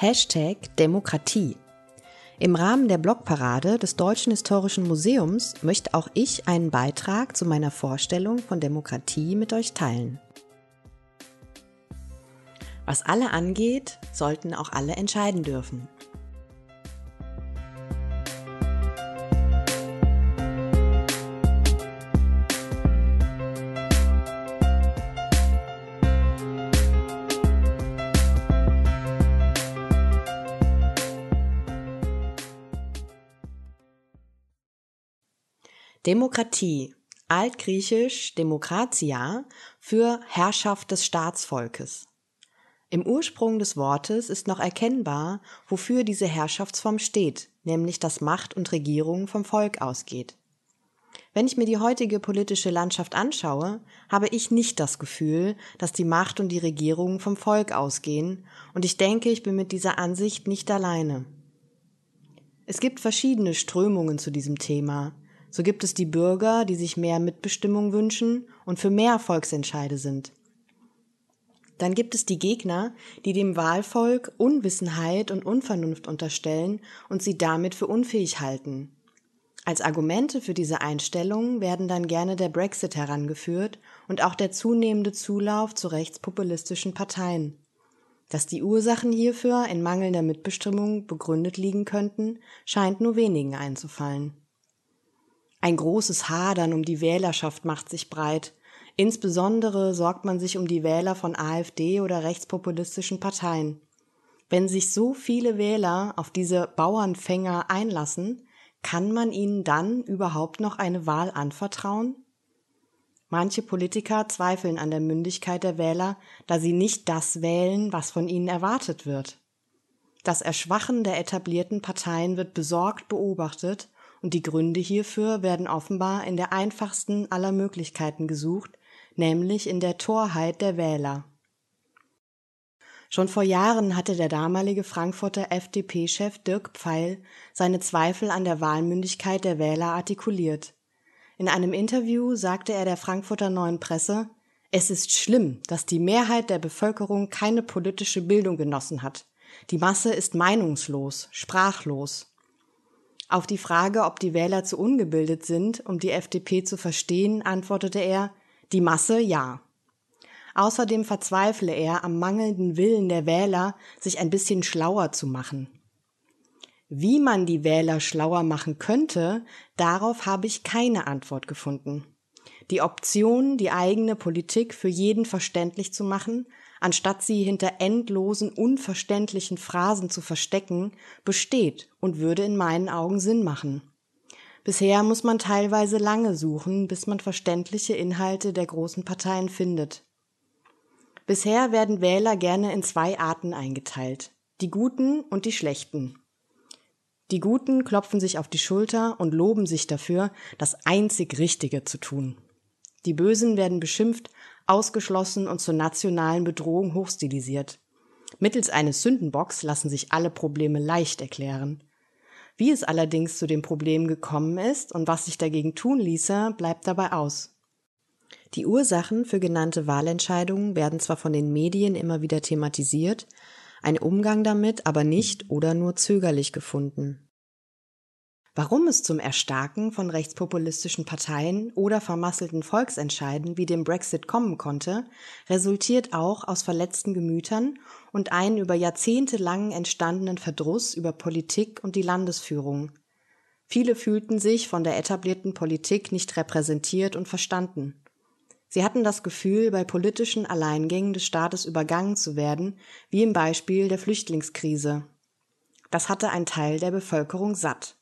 Hashtag Demokratie. Im Rahmen der Blogparade des Deutschen Historischen Museums möchte auch ich einen Beitrag zu meiner Vorstellung von Demokratie mit euch teilen. Was alle angeht, sollten auch alle entscheiden dürfen. Demokratie, altgriechisch Demokratia, für Herrschaft des Staatsvolkes. Im Ursprung des Wortes ist noch erkennbar, wofür diese Herrschaftsform steht, nämlich dass Macht und Regierung vom Volk ausgeht. Wenn ich mir die heutige politische Landschaft anschaue, habe ich nicht das Gefühl, dass die Macht und die Regierung vom Volk ausgehen, und ich denke, ich bin mit dieser Ansicht nicht alleine. Es gibt verschiedene Strömungen zu diesem Thema, so gibt es die Bürger, die sich mehr Mitbestimmung wünschen und für mehr Volksentscheide sind. Dann gibt es die Gegner, die dem Wahlvolk Unwissenheit und Unvernunft unterstellen und sie damit für unfähig halten. Als Argumente für diese Einstellung werden dann gerne der Brexit herangeführt und auch der zunehmende Zulauf zu rechtspopulistischen Parteien. Dass die Ursachen hierfür in mangelnder Mitbestimmung begründet liegen könnten, scheint nur wenigen einzufallen. Ein großes Hadern um die Wählerschaft macht sich breit. Insbesondere sorgt man sich um die Wähler von AfD oder rechtspopulistischen Parteien. Wenn sich so viele Wähler auf diese Bauernfänger einlassen, kann man ihnen dann überhaupt noch eine Wahl anvertrauen? Manche Politiker zweifeln an der Mündigkeit der Wähler, da sie nicht das wählen, was von ihnen erwartet wird. Das Erschwachen der etablierten Parteien wird besorgt beobachtet und die Gründe hierfür werden offenbar in der einfachsten aller Möglichkeiten gesucht, nämlich in der Torheit der Wähler. Schon vor Jahren hatte der damalige Frankfurter FDP-Chef Dirk Pfeil seine Zweifel an der Wahlmündigkeit der Wähler artikuliert. In einem Interview sagte er der Frankfurter Neuen Presse, es ist schlimm, dass die Mehrheit der Bevölkerung keine politische Bildung genossen hat. Die Masse ist meinungslos, sprachlos. Auf die Frage, ob die Wähler zu ungebildet sind, um die FDP zu verstehen, antwortete er, die Masse ja. Außerdem verzweifle er am mangelnden Willen der Wähler, sich ein bisschen schlauer zu machen. Wie man die Wähler schlauer machen könnte, darauf habe ich keine Antwort gefunden. Die Option, die eigene Politik für jeden verständlich zu machen, anstatt sie hinter endlosen, unverständlichen Phrasen zu verstecken, besteht und würde in meinen Augen Sinn machen. Bisher muss man teilweise lange suchen, bis man verständliche Inhalte der großen Parteien findet. Bisher werden Wähler gerne in zwei Arten eingeteilt, die Guten und die Schlechten. Die Guten klopfen sich auf die Schulter und loben sich dafür, das einzig Richtige zu tun. Die Bösen werden beschimpft ausgeschlossen und zur nationalen Bedrohung hochstilisiert. Mittels eines Sündenbocks lassen sich alle Probleme leicht erklären. Wie es allerdings zu dem Problem gekommen ist und was sich dagegen tun ließe, bleibt dabei aus. Die Ursachen für genannte Wahlentscheidungen werden zwar von den Medien immer wieder thematisiert, ein Umgang damit aber nicht oder nur zögerlich gefunden. Warum es zum Erstarken von rechtspopulistischen Parteien oder vermasselten Volksentscheiden wie dem Brexit kommen konnte, resultiert auch aus verletzten Gemütern und einen über Jahrzehnte lang entstandenen Verdruss über Politik und die Landesführung. Viele fühlten sich von der etablierten Politik nicht repräsentiert und verstanden. Sie hatten das Gefühl, bei politischen Alleingängen des Staates übergangen zu werden, wie im Beispiel der Flüchtlingskrise. Das hatte ein Teil der Bevölkerung satt.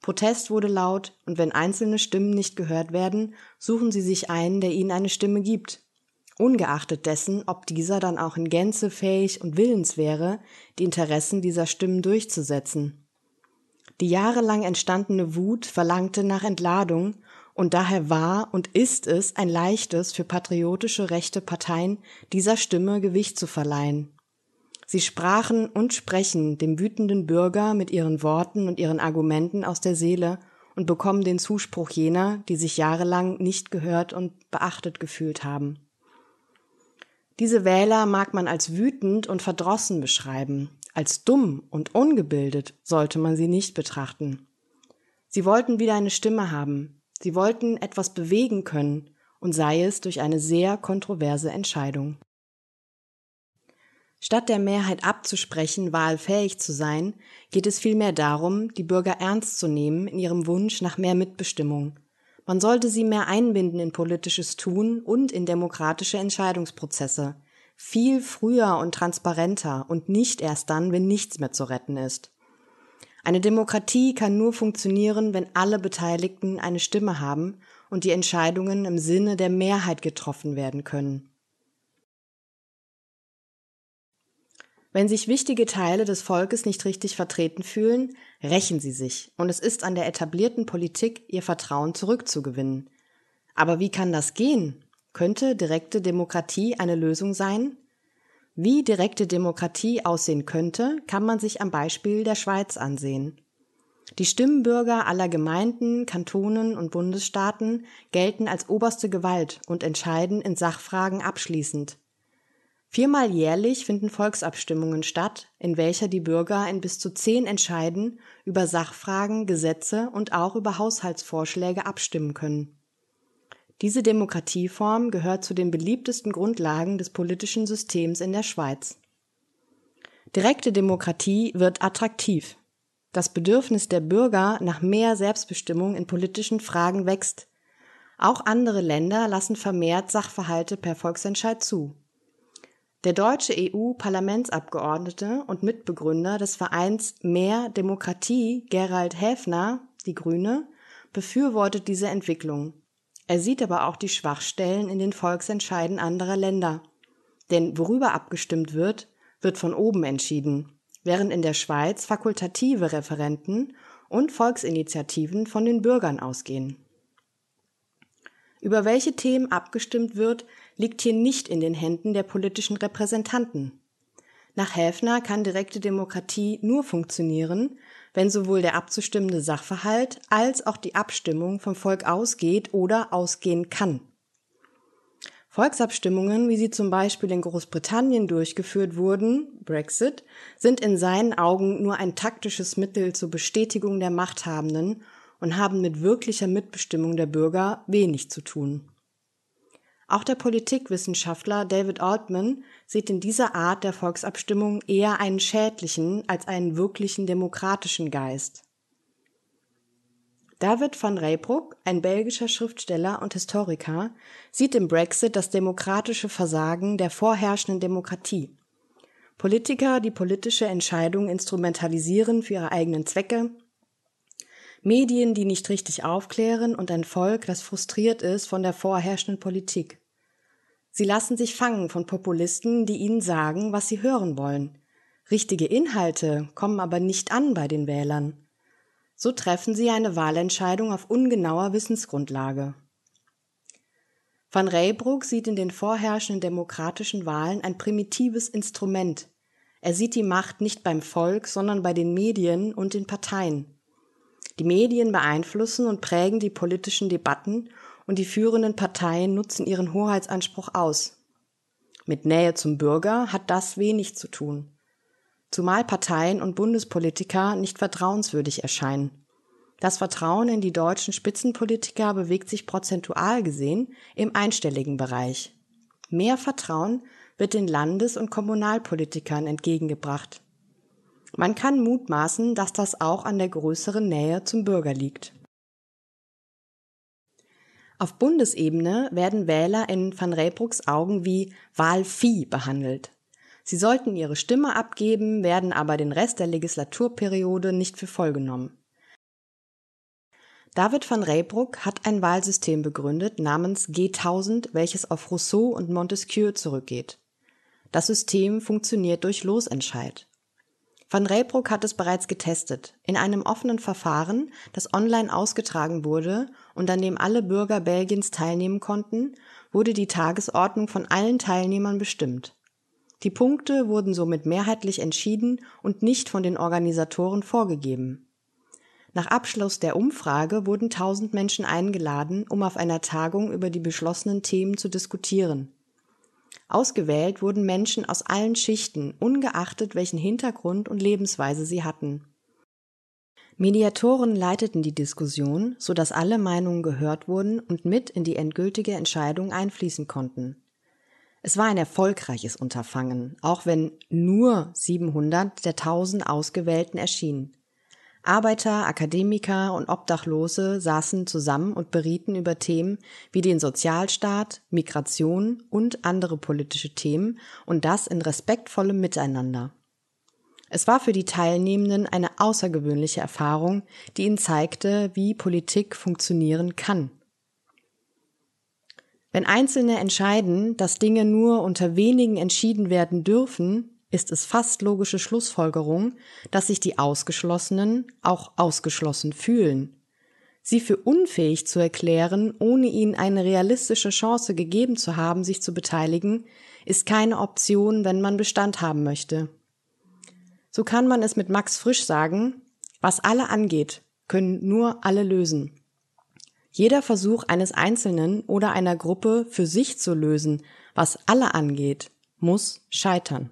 Protest wurde laut, und wenn einzelne Stimmen nicht gehört werden, suchen sie sich einen, der ihnen eine Stimme gibt. Ungeachtet dessen, ob dieser dann auch in Gänze fähig und willens wäre, die Interessen dieser Stimmen durchzusetzen. Die jahrelang entstandene Wut verlangte nach Entladung, und daher war und ist es ein leichtes für patriotische rechte Parteien, dieser Stimme Gewicht zu verleihen. Sie sprachen und sprechen dem wütenden Bürger mit ihren Worten und ihren Argumenten aus der Seele und bekommen den Zuspruch jener, die sich jahrelang nicht gehört und beachtet gefühlt haben. Diese Wähler mag man als wütend und verdrossen beschreiben, Als dumm und ungebildet sollte man sie nicht betrachten. Sie wollten wieder eine Stimme haben, sie wollten etwas bewegen können, und sei es durch eine sehr kontroverse Entscheidung. Statt der Mehrheit abzusprechen, wahlfähig zu sein, geht es vielmehr darum, die Bürger ernst zu nehmen in ihrem Wunsch nach mehr Mitbestimmung. Man sollte sie mehr einbinden in politisches Tun und in demokratische Entscheidungsprozesse. Viel früher und transparenter und nicht erst dann, wenn nichts mehr zu retten ist. Eine Demokratie kann nur funktionieren, wenn alle Beteiligten eine Stimme haben und die Entscheidungen im Sinne der Mehrheit getroffen werden können. Wenn sich wichtige Teile des Volkes nicht richtig vertreten fühlen, rächen sie sich, und es ist an der etablierten Politik, ihr Vertrauen zurückzugewinnen. Aber wie kann das gehen? Könnte direkte Demokratie eine Lösung sein? Wie direkte Demokratie aussehen könnte, kann man sich am Beispiel der Schweiz ansehen. Die Stimmbürger aller Gemeinden, Kantonen und Bundesstaaten gelten als oberste Gewalt und entscheiden in Sachfragen abschließend. Viermal jährlich finden Volksabstimmungen statt, in welcher die Bürger in bis zu zehn Entscheiden über Sachfragen, Gesetze und auch über Haushaltsvorschläge abstimmen können. Diese Demokratieform gehört zu den beliebtesten Grundlagen des politischen Systems in der Schweiz. Direkte Demokratie wird attraktiv. Das Bedürfnis der Bürger nach mehr Selbstbestimmung in politischen Fragen wächst. Auch andere Länder lassen vermehrt Sachverhalte per Volksentscheid zu. Der deutsche EU-Parlamentsabgeordnete und Mitbegründer des Vereins Mehr Demokratie, Gerald Häfner, die Grüne, befürwortet diese Entwicklung. Er sieht aber auch die Schwachstellen in den Volksentscheiden anderer Länder. Denn worüber abgestimmt wird, wird von oben entschieden, während in der Schweiz fakultative Referenten und Volksinitiativen von den Bürgern ausgehen. Über welche Themen abgestimmt wird, liegt hier nicht in den Händen der politischen Repräsentanten. Nach Häfner kann direkte Demokratie nur funktionieren, wenn sowohl der abzustimmende Sachverhalt als auch die Abstimmung vom Volk ausgeht oder ausgehen kann. Volksabstimmungen, wie sie zum Beispiel in Großbritannien durchgeführt wurden, Brexit, sind in seinen Augen nur ein taktisches Mittel zur Bestätigung der Machthabenden und haben mit wirklicher Mitbestimmung der Bürger wenig zu tun. Auch der Politikwissenschaftler David Altman sieht in dieser Art der Volksabstimmung eher einen schädlichen als einen wirklichen demokratischen Geist. David van Reybrouck, ein belgischer Schriftsteller und Historiker, sieht im Brexit das demokratische Versagen der vorherrschenden Demokratie. Politiker, die politische Entscheidungen instrumentalisieren für ihre eigenen Zwecke, Medien, die nicht richtig aufklären und ein Volk, das frustriert ist von der vorherrschenden Politik. Sie lassen sich fangen von Populisten, die ihnen sagen, was sie hören wollen. Richtige Inhalte kommen aber nicht an bei den Wählern. So treffen sie eine Wahlentscheidung auf ungenauer Wissensgrundlage. Van Reybrouck sieht in den vorherrschenden demokratischen Wahlen ein primitives Instrument. Er sieht die Macht nicht beim Volk, sondern bei den Medien und den Parteien. Die Medien beeinflussen und prägen die politischen Debatten und die führenden Parteien nutzen ihren Hoheitsanspruch aus. Mit Nähe zum Bürger hat das wenig zu tun. Zumal Parteien und Bundespolitiker nicht vertrauenswürdig erscheinen. Das Vertrauen in die deutschen Spitzenpolitiker bewegt sich prozentual gesehen im einstelligen Bereich. Mehr Vertrauen wird den Landes- und Kommunalpolitikern entgegengebracht. Man kann mutmaßen, dass das auch an der größeren Nähe zum Bürger liegt. Auf Bundesebene werden Wähler in Van Reybrucks Augen wie Wahlvieh behandelt. Sie sollten ihre Stimme abgeben, werden aber den Rest der Legislaturperiode nicht für voll genommen. David van Reybruck hat ein Wahlsystem begründet namens G1000, welches auf Rousseau und Montesquieu zurückgeht. Das System funktioniert durch Losentscheid. Van Reybrouck hat es bereits getestet. In einem offenen Verfahren, das online ausgetragen wurde und an dem alle Bürger Belgiens teilnehmen konnten, wurde die Tagesordnung von allen Teilnehmern bestimmt. Die Punkte wurden somit mehrheitlich entschieden und nicht von den Organisatoren vorgegeben. Nach Abschluss der Umfrage wurden tausend Menschen eingeladen, um auf einer Tagung über die beschlossenen Themen zu diskutieren. Ausgewählt wurden Menschen aus allen Schichten, ungeachtet welchen Hintergrund und Lebensweise sie hatten. Mediatoren leiteten die Diskussion, so dass alle Meinungen gehört wurden und mit in die endgültige Entscheidung einfließen konnten. Es war ein erfolgreiches Unterfangen, auch wenn nur 700 der 1000 Ausgewählten erschienen. Arbeiter, Akademiker und Obdachlose saßen zusammen und berieten über Themen wie den Sozialstaat, Migration und andere politische Themen und das in respektvollem Miteinander. Es war für die Teilnehmenden eine außergewöhnliche Erfahrung, die ihnen zeigte, wie Politik funktionieren kann. Wenn Einzelne entscheiden, dass Dinge nur unter wenigen entschieden werden dürfen, ist es fast logische Schlussfolgerung, dass sich die Ausgeschlossenen auch ausgeschlossen fühlen. Sie für unfähig zu erklären, ohne ihnen eine realistische Chance gegeben zu haben, sich zu beteiligen, ist keine Option, wenn man Bestand haben möchte. So kann man es mit Max Frisch sagen, was alle angeht, können nur alle lösen. Jeder Versuch eines Einzelnen oder einer Gruppe für sich zu lösen, was alle angeht, muss scheitern.